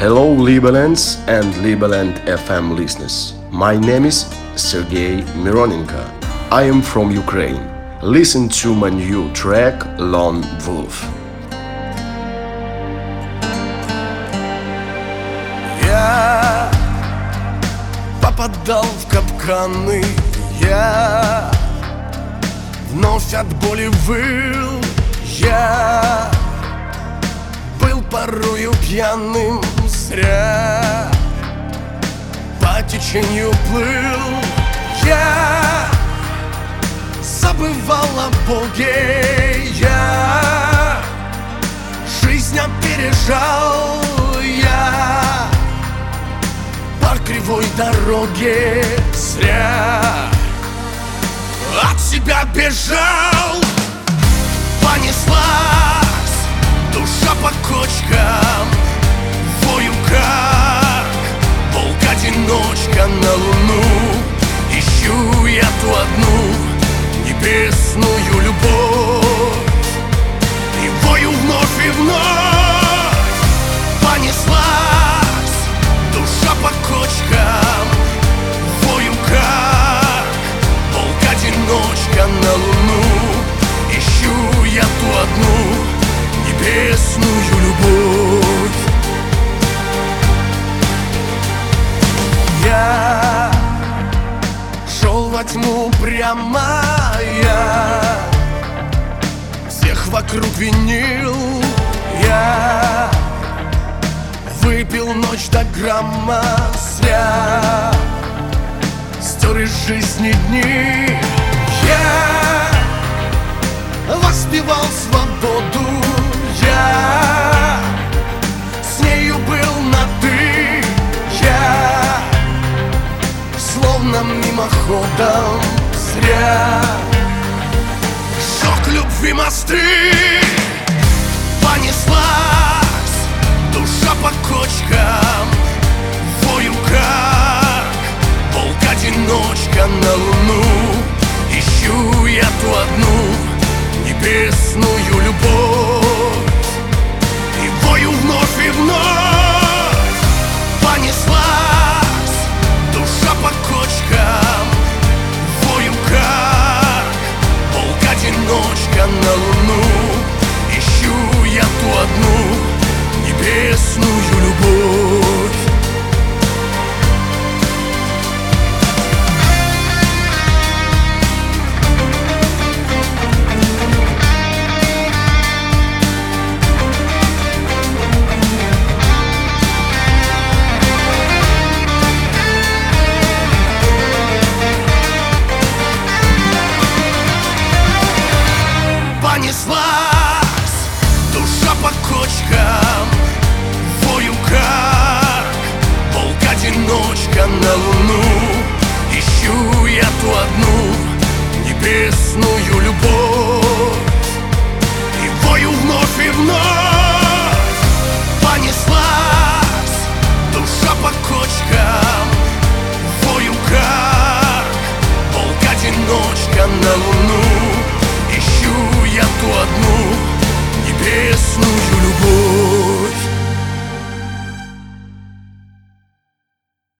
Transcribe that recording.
Hello, Liberlands and Liberland FM listeners. My name is Sergei Mironenko. I am from Ukraine. Listen to my new track, Lone Wolf. Я попадал в капканы Я вновь от боли выл Я был порою пьяным Зря. По течению плыл Я. Забывал о Боге Я. Жизнь опережал я. По кривой дороге зря. От себя бежал тьму прямо я Всех вокруг винил я. Выпил ночь до грамма зря Стер из жизни дни Я. Воспевал свободу Я. С нею был на ты Я. Словно мимоходом Шок любви мосты Понеслась душа по кочкам